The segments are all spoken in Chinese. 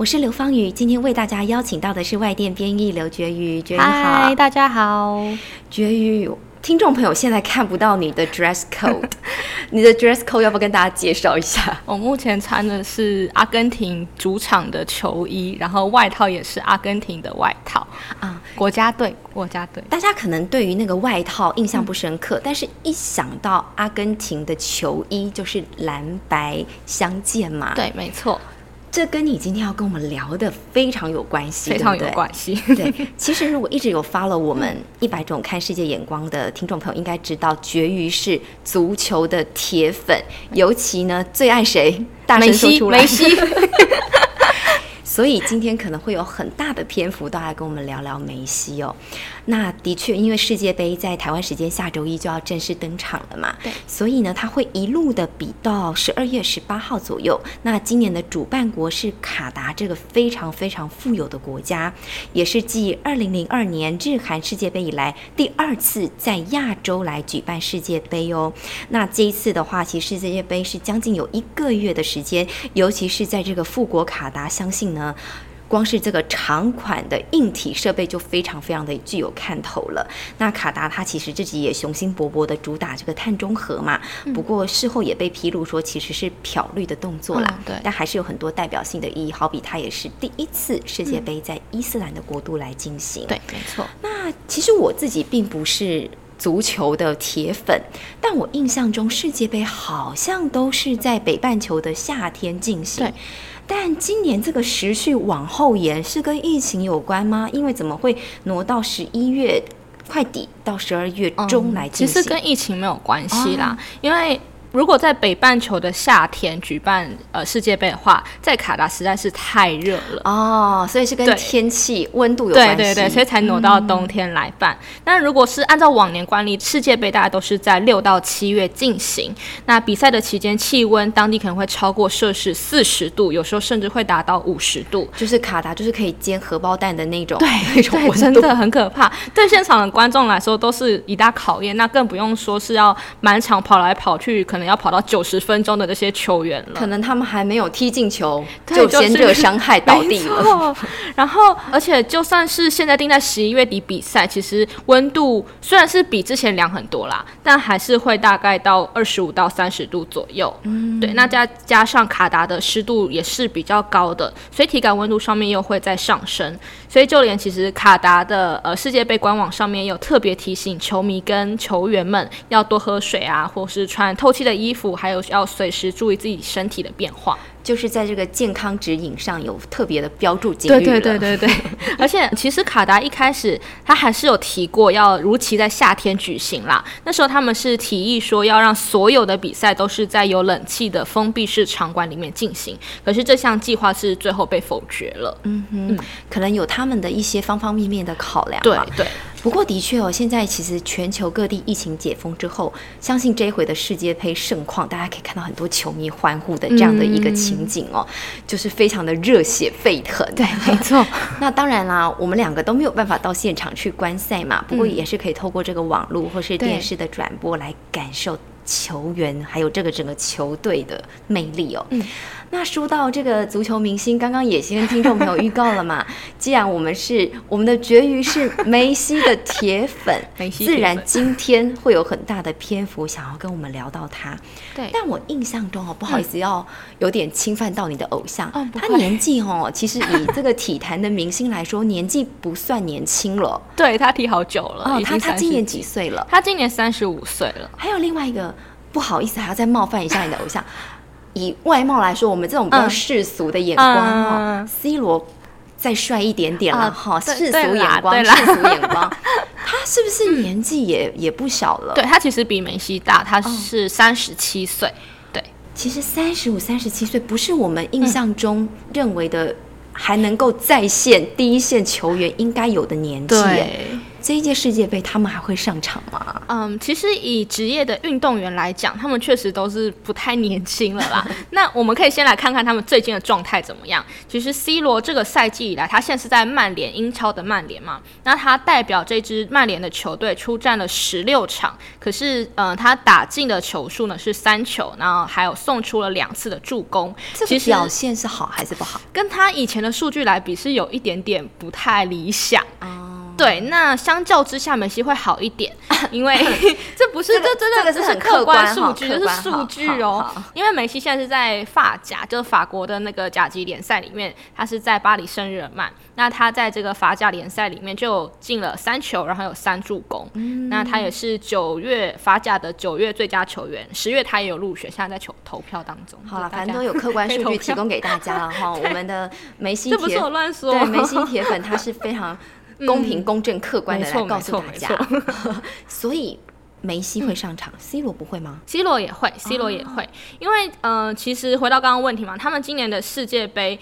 我是刘芳宇，今天为大家邀请到的是外电编译刘觉宇。觉宇好，嗨，大家好。觉宇，听众朋友现在看不到你的 dress code，你的 dress code 要不要跟大家介绍一下？我目前穿的是阿根廷主场的球衣，然后外套也是阿根廷的外套啊，国家队，国家队。大家可能对于那个外套印象不深刻，但是一想到阿根廷的球衣就是蓝白相间嘛，对，没错。这跟你今天要跟我们聊的非常有关系，非常有关系。对，其实如果一直有 follow 我们 一百种看世界眼光的听众朋友，应该知道绝鱼是足球的铁粉，尤其呢最爱谁？大声说出来，梅西。所以今天可能会有很大的篇幅都来跟我们聊聊梅西哦。那的确，因为世界杯在台湾时间下周一就要正式登场了嘛，对，所以呢，他会一路的比到十二月十八号左右。那今年的主办国是卡达这个非常非常富有的国家，也是继二零零二年日韩世界杯以来第二次在亚洲来举办世界杯哦。那这一次的话，其实世界杯是将近有一个月的时间，尤其是在这个富国卡达，相信呢。光是这个长款的硬体设备就非常非常的具有看头了。那卡达它其实自己也雄心勃勃的主打这个碳中和嘛，不过事后也被披露说其实是漂绿的动作啦。对，但还是有很多代表性的意义，好比它也是第一次世界杯在伊斯兰的国度来进行。对，没错。那其实我自己并不是足球的铁粉，但我印象中世界杯好像都是在北半球的夏天进行。对。但今年这个时序往后延是跟疫情有关吗？因为怎么会挪到十一月快底到十二月中来进行？其实跟疫情没有关系啦，因为。如果在北半球的夏天举办呃世界杯的话，在卡达实在是太热了哦，所以是跟天气温度有关系，对对对，所以才挪到冬天来办。那如果是按照往年惯例，世界杯大家都是在六到七月进行。那比赛的期间，气温当地可能会超过摄氏四十度，有时候甚至会达到五十度，就是卡达就是可以煎荷包蛋的那种，对，那种温度真的很可怕。对现场的观众来说都是一大考验，那更不用说是要满场跑来跑去，可能要跑到九十分钟的这些球员了，可能他们还没有踢进球，就先热 伤害倒地了。然后，而且就算是现在定在十一月底比赛，其实温度虽然是比之前凉很多啦，但还是会大概到二十五到三十度左右。嗯，对，那加加上卡达的湿度也是比较高的，所以体感温度上面又会再上升。所以就连其实卡达的呃世界杯官网上面有特别提醒球迷跟球员们要多喝水啊，或是穿透气的衣服。还有要随时注意自己身体的变化，就是在这个健康指引上有特别的标注对对对对对，而且其实卡达一开始他还是有提过要如期在夏天举行啦。那时候他们是提议说要让所有的比赛都是在有冷气的封闭式场馆里面进行，可是这项计划是最后被否决了。嗯哼，可能有他们的一些方方面面的考量。对对。不过的确哦，现在其实全球各地疫情解封之后，相信这一回的世界杯盛况，大家可以看到很多球迷欢呼的这样的一个情景哦，就是非常的热血沸腾。对，没错。那当然啦，我们两个都没有办法到现场去观赛嘛，不过也是可以透过这个网络或是电视的转播来感受球员还有这个整个球队的魅力哦。嗯。那说到这个足球明星，刚刚也先跟听众朋友预告了嘛。既然我们是我们的绝鱼是梅西的铁粉，梅西自然今天会有很大的篇幅想要跟我们聊到他。对，但我印象中哦，不好意思，要有点侵犯到你的偶像。他年纪哦，其实以这个体坛的明星来说，年纪不算年轻了。对他踢好久了。哦，他他今年几岁了？他今年三十五岁了。还有另外一个，不好意思，还要再冒犯一下你的偶像。以外貌来说，我们这种比较世俗的眼光哈，C 罗再帅一点点了哈，世俗眼光，世俗眼光，他是不是年纪也也不小了？对他其实比梅西大，他是三十七岁。对，其实三十五、三十七岁不是我们印象中认为的。还能够再现第一线球员应该有的年纪。这一届世界杯，他们还会上场吗？嗯，其实以职业的运动员来讲，他们确实都是不太年轻了啦。那我们可以先来看看他们最近的状态怎么样。其实 C 罗这个赛季以来，他现在是在曼联英超的曼联嘛，那他代表这支曼联的球队出战了十六场，可是呃，他打进的球数呢是三球，然后还有送出了两次的助攻。其实表现是好还是不好？跟他以前的数据来比，是有一点点不太理想。对，那相较之下，梅西会好一点，因为 这不是这真的这是客观数据，这是数据哦。因为梅西现在是在法甲，就是法国的那个甲级联赛里面，他是在巴黎圣日耳曼。那他在这个法甲联赛里面就进了三球，然后有三助攻。那他也是九月法甲的九月最佳球员，十月他也有入选，现在在球投票当中。好了，反正都有客观数据 提供给大家了哈。我们的梅西，这不是我乱说，对梅西铁粉他是非常。公平、公正、客观的来告诉大家，所以梅西会上场，C 罗不会吗？C 罗也会，C 罗也会，因为呃，其实回到刚刚问题嘛，他们今年的世界杯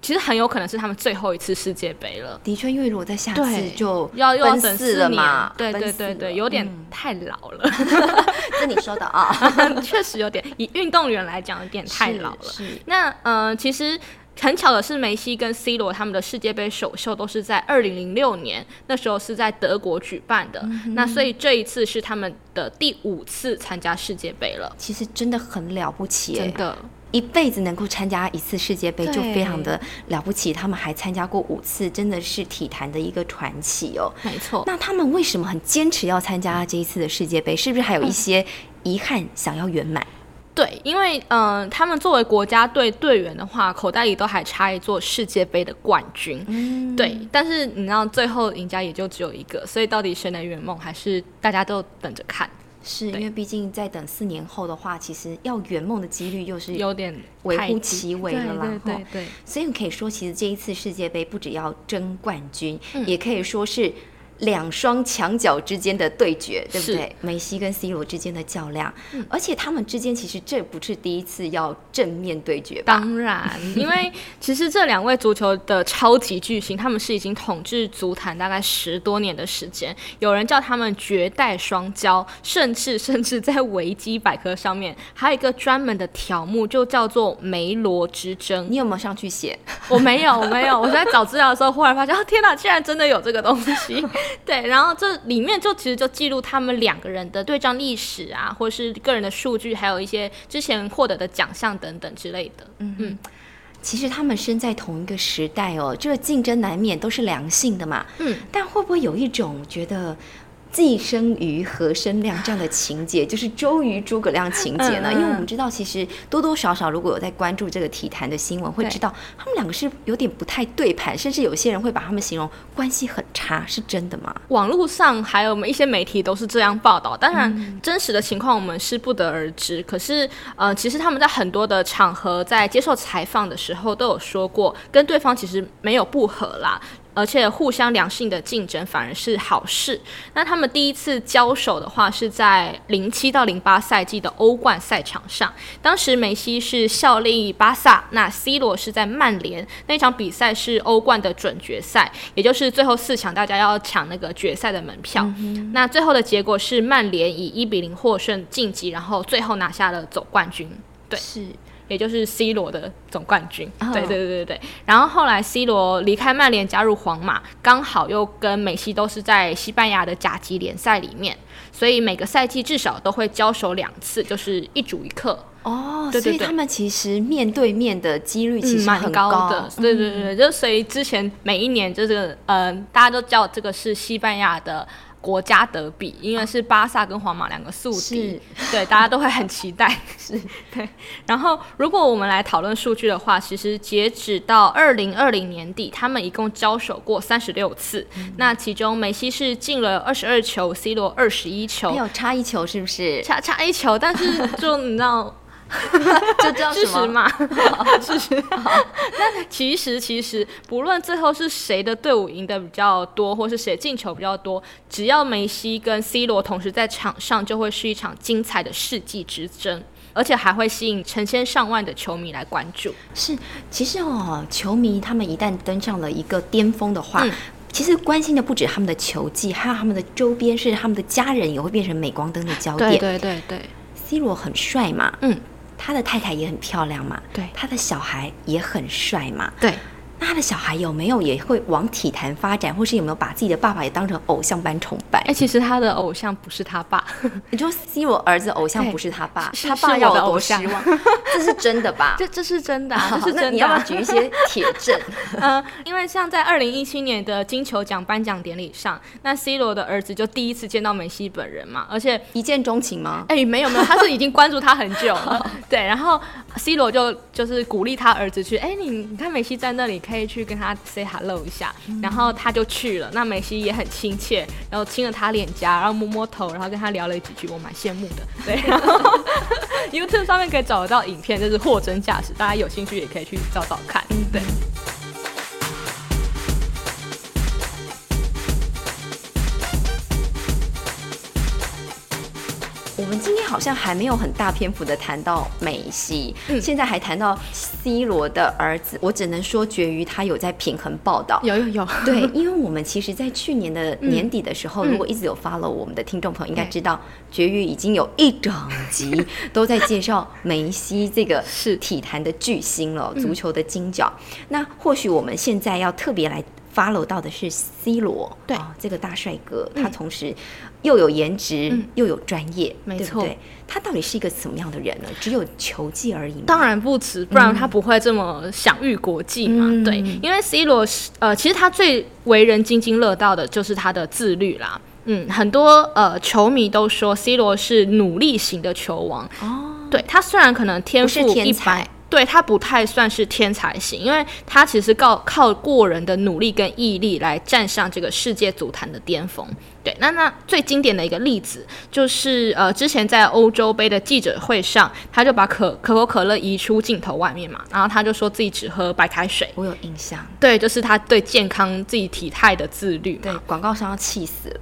其实很有可能是他们最后一次世界杯了。的确，因为如果在下次就要要等四了嘛，对对对对，有点太老了。是你说的啊，确实有点，以运动员来讲，有点太老了。那呃，其实。很巧的是，梅西跟 C 罗他们的世界杯首秀都是在二零零六年，那时候是在德国举办的。那所以这一次是他们的第五次参加世界杯了。其实真的很了不起，真的，一辈子能够参加一次世界杯就非常的了不起。他们还参加过五次，真的是体坛的一个传奇哦。没错。那他们为什么很坚持要参加这一次的世界杯？是不是还有一些遗憾想要圆满？对，因为嗯，他们作为国家队队员的话，口袋里都还差一座世界杯的冠军。嗯，对。但是你知道，最后赢家也就只有一个，所以到底谁能圆梦，还是大家都等着看。是因为毕竟在等四年后的话，其实要圆梦的几率又是有点微乎其微了啦。对对对。所以你可以说，其实这一次世界杯不只要争冠军，也可以说是。两双墙角之间的对决，对不对？梅西跟 C 罗之间的较量，而且他们之间其实这不是第一次要正面对决吧。当然，因为其实这两位足球的超级巨星，他们是已经统治足坛大概十多年的时间。有人叫他们绝代双骄，甚至甚至在维基百科上面还有一个专门的条目，就叫做梅罗之争。你有没有上去写？我没有，我没有。我在找资料的时候，忽然发现，哦天哪，竟然真的有这个东西。对，然后这里面就其实就记录他们两个人的对战历史啊，或是个人的数据，还有一些之前获得的奖项等等之类的。嗯嗯，其实他们身在同一个时代哦，这个竞争难免都是良性的嘛。嗯，但会不会有一种觉得？寄生于何生亮这样的情节，就是周瑜诸葛亮情节呢？因为我们知道，其实多多少少如果有在关注这个体坛的新闻，会知道他们两个是有点不太对盘，甚至有些人会把他们形容关系很差，是真的吗？网络上还有我们一些媒体都是这样报道，当然真实的情况我们是不得而知。可是，呃，其实他们在很多的场合在接受采访的时候都有说过，跟对方其实没有不和啦。而且互相良性的竞争反而是好事。那他们第一次交手的话是在零七到零八赛季的欧冠赛场上，当时梅西是效力巴萨，那 C 罗是在曼联。那场比赛是欧冠的准决赛，也就是最后四强大家要抢那个决赛的门票。那最后的结果是曼联以一比零获胜晋级，然后最后拿下了总冠军。对，是。也就是 C 罗的总冠军，对对对对对。然后后来 C 罗离开曼联加入皇马，刚好又跟梅西都是在西班牙的甲级联赛里面，所以每个赛季至少都会交手两次，就是一主一客。哦，所以他们其实面对面的几率其实蛮高的。对对对，就所以之前每一年就是呃，大家都叫这个是西班牙的。国家德比，因为是巴萨跟皇马两个宿敌，对，大家都会很期待。是，对。然后，如果我们来讨论数据的话，其实截止到二零二零年底，他们一共交手过三十六次。那其中，梅西是进了二十二球，C 罗二十一球，有差一球是不是？差差一球，但是就你知道。这叫事实嘛？事实。那其实其实，不论最后是谁的队伍赢得比较多，或是谁进球比较多，只要梅西跟 C 罗同时在场上，就会是一场精彩的世纪之争。而且还会吸引成千上万的球迷来关注。是，其实哦，球迷他们一旦登上了一个巅峰的话。嗯其实关心的不止他们的球技，还有他们的周边，甚至他们的家人也会变成镁光灯的焦点。对对对，C 罗很帅嘛，嗯，他的太太也很漂亮嘛，对他的小孩也很帅嘛。对。那他的小孩有没有也会往体坛发展，或是有没有把自己的爸爸也当成偶像般崇拜？哎、其实他的偶像不是他爸，你说 C 罗儿子偶像不是他爸，是他爸要多的偶像失望？这是真的吧？这这是真的、啊，这是真的、你要不要举一些铁证？嗯，因为像在二零一七年的金球奖颁奖典礼上，那 C 罗的儿子就第一次见到梅西本人嘛，而且一见钟情吗？哎、没有没有，他是已经关注他很久了，对，然后 C 罗就就是鼓励他儿子去，哎、你你看梅西在那里，可以去跟他 say hello 一下，然后他就去了，那梅西也很亲切，然后亲了他脸颊，然后摸摸头，然后跟他聊了几句，我蛮羡慕的，对，然后 YouTube 上面可以找得到影片，就是货真价实，大家有兴趣也可以去找找看，对。好像还没有很大篇幅的谈到梅西，嗯。现在还谈到 C 罗的儿子，我只能说绝于他有在平衡报道。有有有，对，因为我们其实，在去年的年底的时候，嗯。如果一直有 follow 我们的听众朋友，应该知道，绝育已经有一整集 都在介绍梅西这个是。体坛的巨星了，足球的金角。那或许我们现在要特别来 follow 到的是 C 罗，对啊这个大帅哥，他同时又有颜值，嗯又有专业，没错对对？他到底是一个什么样的人呢？只有球技而已吗？当然不止，不然他不会这么享誉国际嘛。嗯对，因为 C 罗是呃，其实他最为人津津乐道的就是他的自律啦。嗯，很多呃球迷都说 C 罗是努力型的球王。哦，对他虽然可能天赋一般才，对他不太算是天才型，因为他其实靠靠过人的努力跟毅力来站上这个世界足坛的巅峰。对，那那最经典的一个例子就是呃，之前在欧洲杯的记者会上，他就把可可口可乐移出镜头外面嘛，然后他就说自己只喝白开水。我有印象。对，就是他对健康自己体态的自律嘛。对，广告商要气死了。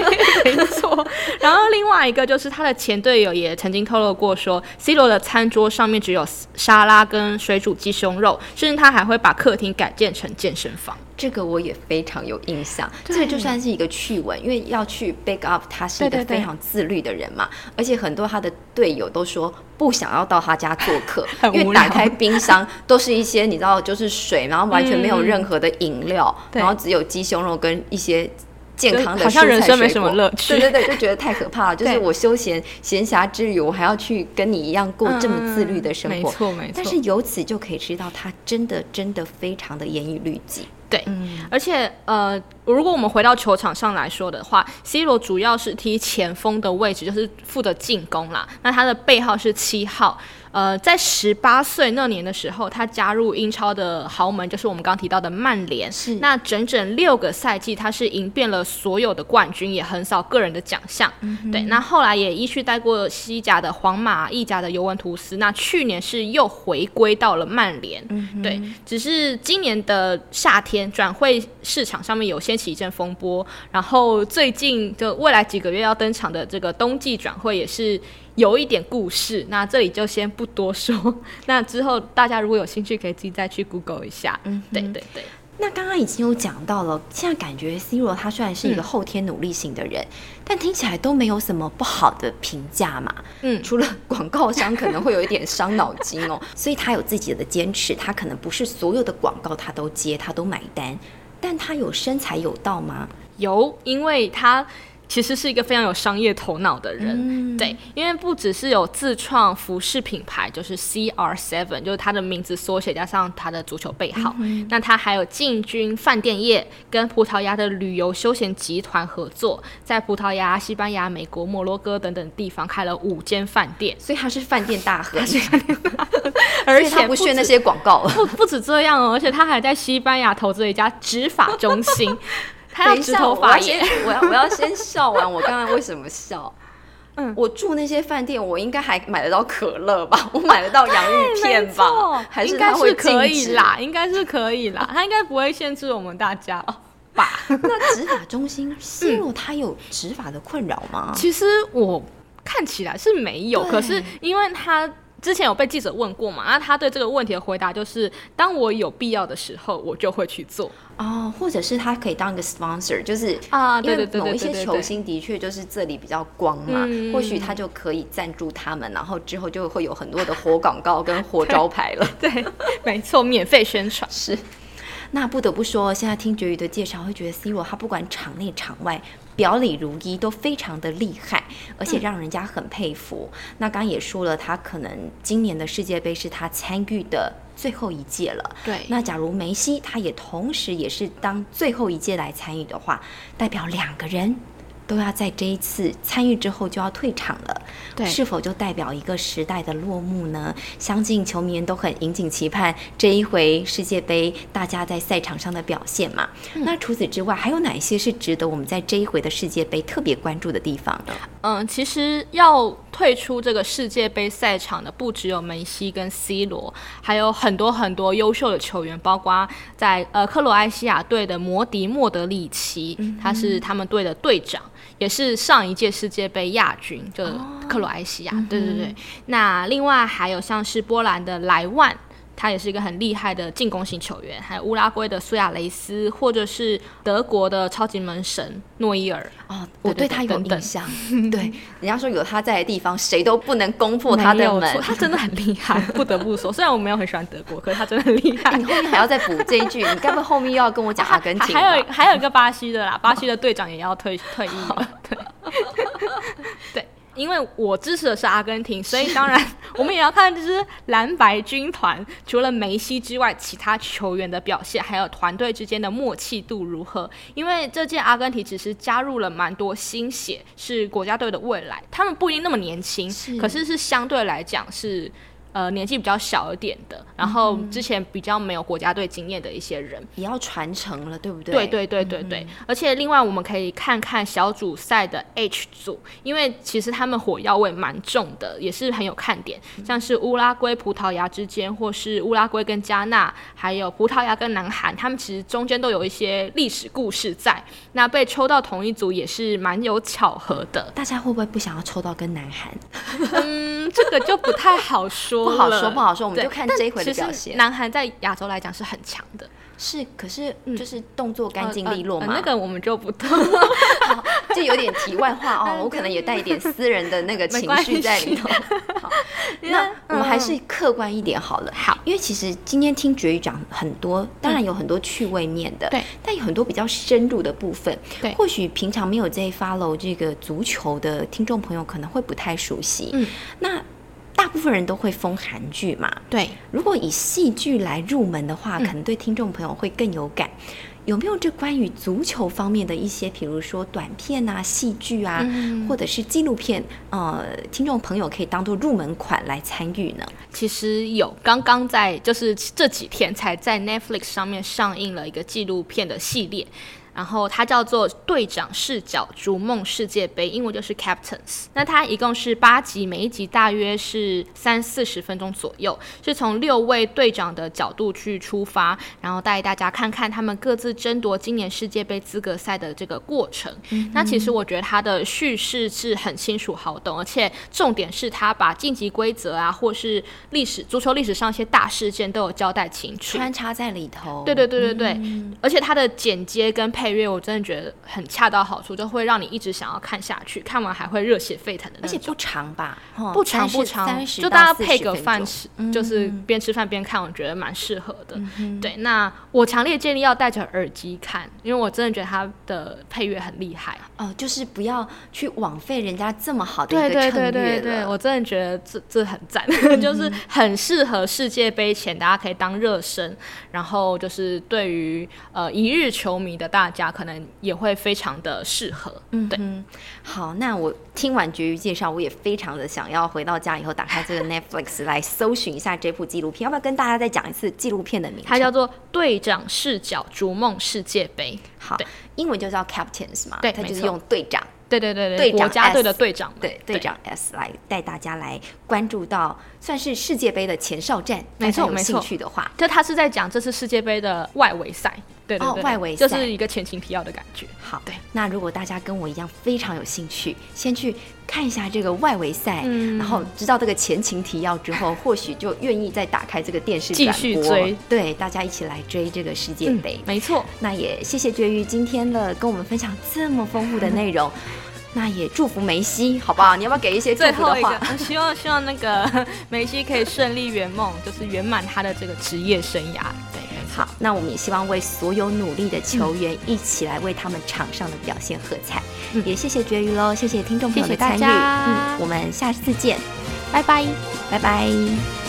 没错。然后另外一个就是他的前队友也曾经透露过说，C 罗的餐桌上面只有沙拉跟水煮鸡胸肉，甚至他还会把客厅改建成健身房。这个我也非常有印象，对这个就算是一个趣闻，因为要去 back up，他是一个非常自律的人嘛，而且很多他的队友都说不想要到他家做客 很，因为打开冰箱都是一些你知道就是水，然后完全没有任何的饮料，对。然后只有鸡胸肉跟一些。健康的就好像人生没什么乐趣对对对，就觉得太可怕了。就是我休闲闲暇之余，我还要去跟你一样过这么自律的生活，嗯没错没。错。但是由此就可以知道，他真的真的非常的严以律己。对，而且呃，如果我们回到球场上来说的话，C 罗主要是踢前锋的位置，就是负责进攻啦。那他的背号是七号。呃，在十八岁那年的时候，他加入英超的豪门，就是我们刚刚提到的曼联。是那整整六个赛季，他是赢遍了所有的冠军，也横扫个人的奖项。对，那后来也依序带过西甲的皇马、意甲的尤文图斯。那去年是又回归到了曼联。对，只是今年的夏天转会市场上面有掀起一阵风波，然后最近就未来几个月要登场的这个冬季转会也是有一点故事。那这里就先不多说，那之后大家如果有兴趣，可以自己再去 Google 一下。嗯，对对对。那刚刚已经有讲到了，现在感觉 C 罗他虽然是一个后天努力型的人，但听起来都没有什么不好的评价嘛。嗯除了广告商可能会有一点伤脑筋哦，所以他有自己的坚持，他可能不是所有的广告他都接，他都买单，但他有身材有道吗？有，因为他其实是一个非常有商业头脑的人，对，因为不只是有自创服饰品牌，就是 CR Seven，就是他的名字缩写加上他的足球背号，那他还有进军饭店业，跟葡萄牙的旅游休闲集团合作，在葡萄牙、西班牙、美国、摩洛哥等等地方开了五间饭店，所以他是饭店大亨，而所以他且不 屑那些广告。不不止这样哦，而且他还在西班牙投资了一家执法中心，他要植等一下，我头发耶要，。我要我要先笑完，我刚刚为什么笑？嗯我住那些饭店，我应该还买得到可乐吧？我买得到洋芋片吧？还应该是他会是可？以啦，应该是可以啦，他应该不会限制我们大家哦吧？那执法中心，C 罗他有执法的困扰吗？其实我。看起来是没有，可是因为他。之前有被记者问过嘛？那他对这个问题的回答就是：当我有必要的时候，我就会去做哦。或者是他可以当一个 sponsor，就是啊，对对对某一些球星的确就是这里比较光嘛，或许他就可以赞助他们，然后之后就会有很多的活广告跟活招牌了。对，没错，免费宣传是。那不得不说，现在听绝语的介绍，会觉得 C 罗他不管场内场外。表里如一，都非常的厉害，而且让人家很佩服。那刚刚也说了，他可能今年的世界杯是他参与的最后一届了。对。那假如梅西他也同时也是当最后一届来参与的话，代表两个人。都要在这一次参与之后就要退场了，对，是否就代表一个时代的落幕呢？相信球迷们都很引颈期盼这一回世界杯大家在赛场上的表现嘛。那除此之外，还有哪些是值得我们在这一回的世界杯特别关注的地方呢？嗯，其实要退出这个世界杯赛场的不只有梅西跟 C 罗，还有很多很多优秀的球员，包括在呃克罗埃西亚队的摩迪莫德里奇，他是他们队的队长。也是上一届世界杯亚军，就克罗埃西亚，对对对。那另外还有像是波兰的莱万。他也是一个很厉害的进攻型球员，还有乌拉圭的苏亚雷斯，或者是德国的超级门神诺伊尔。哦，我对他有印象。对，人家说有他在的地方，谁都不能攻破他的门。他真的很厉害，不得不说。虽然我没有很喜欢德国，可是他真的很厉害。你后面还要再补这一句，你该不会后面又要跟我讲阿根廷？还有还有一个巴西的啦，巴西的队长也要退退役了。对。对。因为我支持的是阿根廷，所以当然 我们也要看这支蓝白军团，除了梅西之外，其他球员的表现，还有团队之间的默契度如何。因为这届阿根廷只是加入了蛮多新血，是国家队的未来。他们不一定那么年轻，可是是相对来讲是。呃，年纪比较小一点的，然后之前比较没有国家队经验的一些人，也要传承了，对不对？对对对对对。而且另外，我们可以看看小组赛的 H 组，因为其实他们火药味蛮重的，也是很有看点。像是乌拉圭、葡萄牙之间，或是乌拉圭跟加纳，还有葡萄牙跟南韩，他们其实中间都有一些历史故事在。那被抽到同一组也是蛮有巧合的。大家会不会不想要抽到跟南韩？嗯，这个就不太好说。不好说，不好说，我们就看这一回的表现。南韩在亚洲来讲是很强的，是，可是就是动作干净利落嘛。那个我们就不懂，就有点题外话哦。我可能也带一点私人的那个情绪在里头。好，那我们还是客观一点好了。好，因为其实今天听绝语讲很多，当然有很多趣味面的，对，但有很多比较深入的部分，对，或许平常没有在 follow 这个足球的听众朋友可能会不太熟悉。嗯，那。大部分人都会封韩剧嘛？对。如果以戏剧来入门的话，可能对听众朋友会更有感。有没有这关于足球方面的一些，比如说短片啊、戏剧啊，或者是纪录片？呃，听众朋友可以当做入门款来参与呢？其实有，刚刚在就是这几天才在 Netflix 上面上映了一个纪录片的系列。然后它叫做队长视角逐梦世界杯，英文就是 Captains。那它一共是八集，每一集大约是三四十分钟左右，是从六位队长的角度去出发，然后带大家看看他们各自争夺今年世界杯资格赛的这个过程。那其实我觉得它的叙事是很清楚好懂，而且重点是它把晋级规则啊，或是历史足球历史上一些大事件都有交代清楚，穿插在里头。对对对对对，而且它的剪接跟配。配乐我真的觉得很恰到好处，就会让你一直想要看下去，看完还会热血沸腾的而且不长吧？不长不长，就大家配个饭吃，就是边吃饭边看，我觉得蛮适合的。对，那我强烈建议要戴着耳机看，因为我真的觉得它的配乐很厉害。哦，就是不要去枉费人家这么好的一个衬乐我真的觉得这这很赞，就是很适合世界杯前，大家可以当热身，然后就是对于呃一日球迷的大。家可能也会非常的适合，嗯，对。好，那我听完绝育介绍，我也非常的想要回到家以后打开这个 Netflix 来搜寻一下这部纪录片。要不要跟大家再讲一次纪录片的名字？它叫做《队长视角逐梦世界杯》。好，英文就叫 Captains 嘛，对，它就是用队长。对对对对，国家队的队长，对队长 S 来带大家来关注到，算是世界杯的前哨战。没错没错，兴趣的话，就他是在讲这次世界杯的外围赛。对对对，哦外围赛就是一个前情提要的感觉。好，对。那如果大家跟我一样非常有兴趣，先去看一下这个外围赛，嗯然后知道这个前情提要之后，或许就愿意再打开这个电视继续追，对，大家一起来追这个世界嗯杯。没错，那也谢谢绝育今天的跟我们分享这么丰富的内容。那也祝福梅西，好不好？你要不要给一些祝福的话？希望希望那个 梅西可以顺利圆梦，就是圆满他的这个职业生涯。好，那我们也希望为所有努力的球员一起来为他们场上的表现喝彩。嗯也谢谢绝鱼喽，谢谢听众朋友的参与。家嗯，我们下次见，拜拜。拜拜。